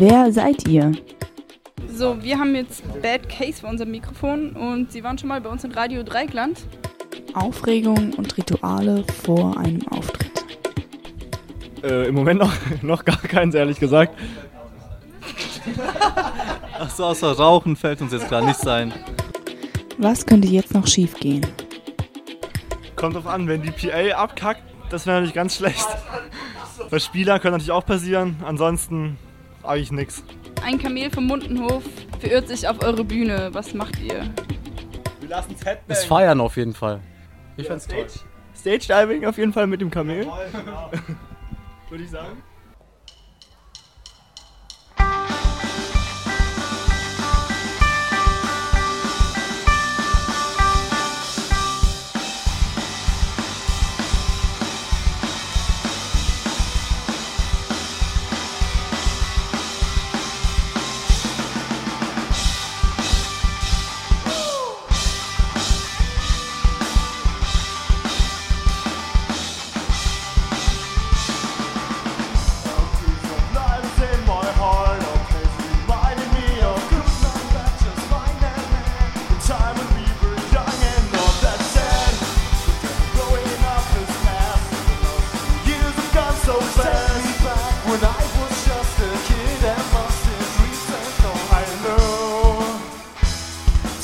Wer seid ihr? So, wir haben jetzt Bad Case bei unserem Mikrofon und sie waren schon mal bei uns in Radio Dreigland. Aufregung und Rituale vor einem Auftritt. Äh, Im Moment noch, noch gar keins, ehrlich gesagt. Ach so, außer Rauchen fällt uns jetzt gerade nicht sein. Was könnte jetzt noch schiefgehen? Kommt drauf an, wenn die PA abkackt, das wäre natürlich ganz schlecht. Bei Spieler können natürlich auch passieren, ansonsten eigentlich nichts. Ein Kamel vom Mundenhof verirrt sich auf eure Bühne. Was macht ihr? Wir lassen es Das Feiern auf jeden Fall. Ich find's toll. Stage Diving auf jeden Fall mit dem Kamel. Würde ich sagen.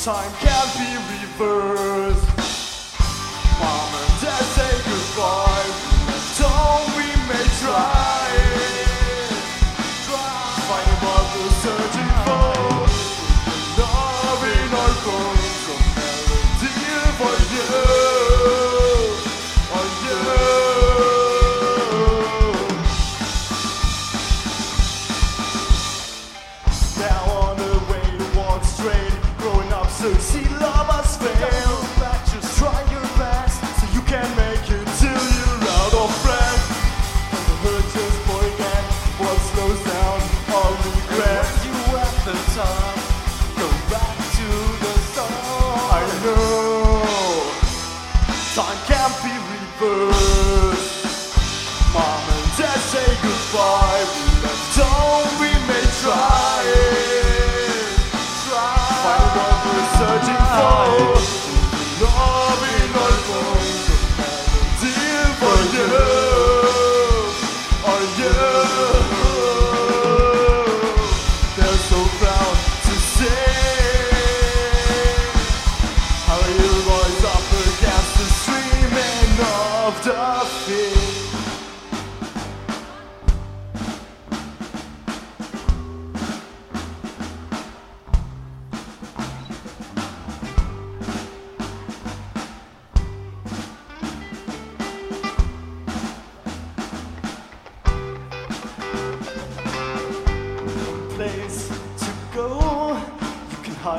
Time can't be reversed.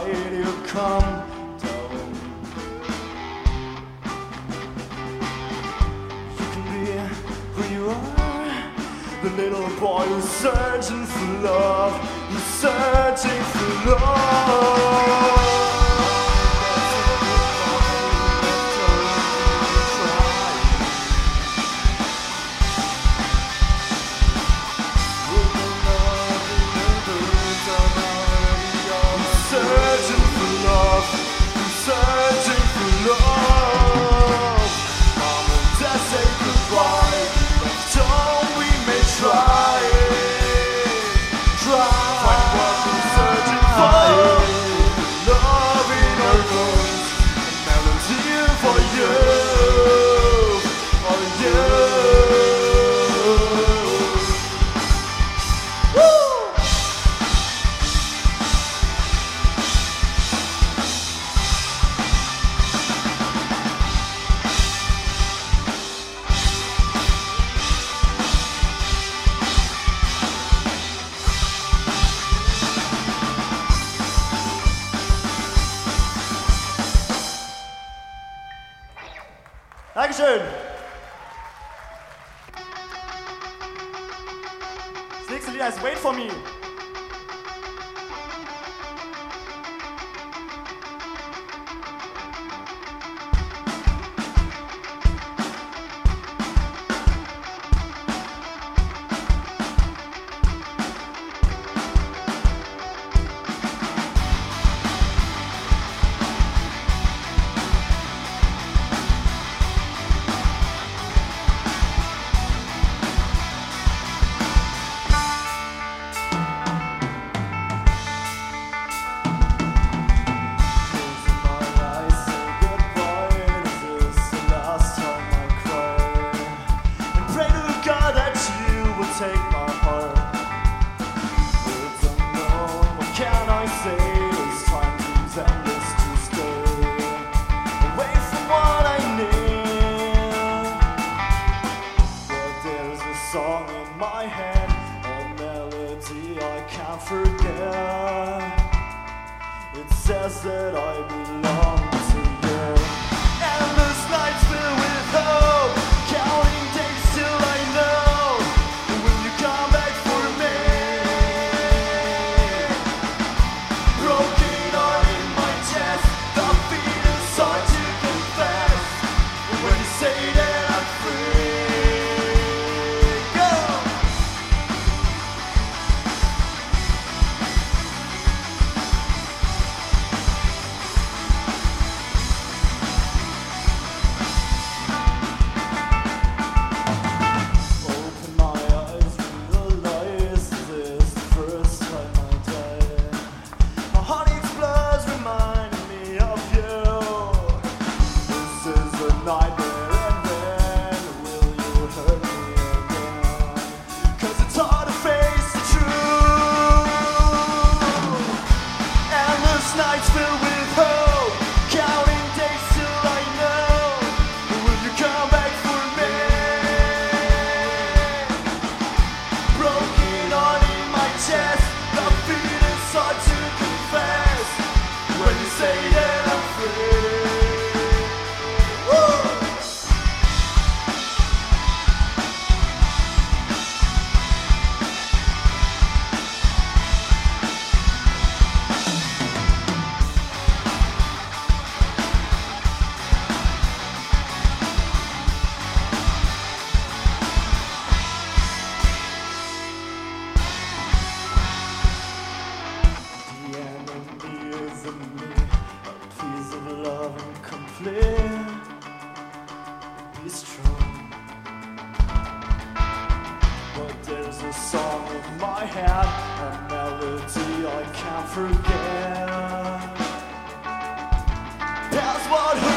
You hide your come down. You can be who you are. The little boy who's searching for love. Who's searching for love. Dankeschön. Das nächste Lied heißt Wait for Me. sunset in head, a melody I can't forget. That's what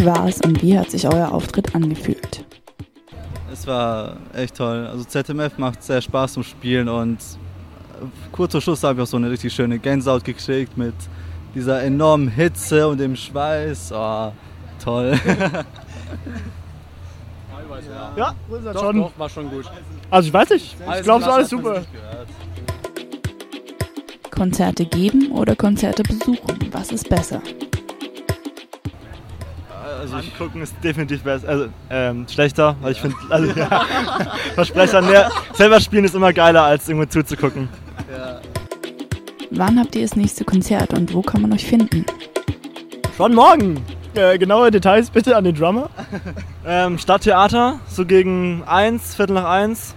Wie war es und wie hat sich euer Auftritt angefühlt? Es war echt toll. Also ZMF macht sehr Spaß zum Spielen und kurz vor Schluss habe ich auch so eine richtig schöne Gänsehaut gekriegt mit dieser enormen Hitze und dem Schweiß. Oh, toll. Ja, das Doch, schon. doch, war schon gut. Also ich weiß nicht. Ich glaube, es ist alles super. Konzerte geben oder Konzerte besuchen? Was ist besser? Also Angucken ist definitiv besser, also ähm, schlechter, weil ich finde, also ja, Versprecher, ne, selber spielen ist immer geiler als irgendwo zuzugucken. Wann habt ihr das nächste Konzert und wo kann man euch finden? Schon morgen. Äh, genaue Details bitte an den Drummer. ähm, Stadttheater, so gegen eins, Viertel nach eins,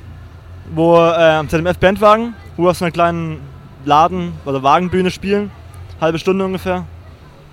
wo äh, am ZMF Bandwagen, wo wir auf so einer kleinen Laden- oder Wagenbühne spielen. Halbe Stunde ungefähr.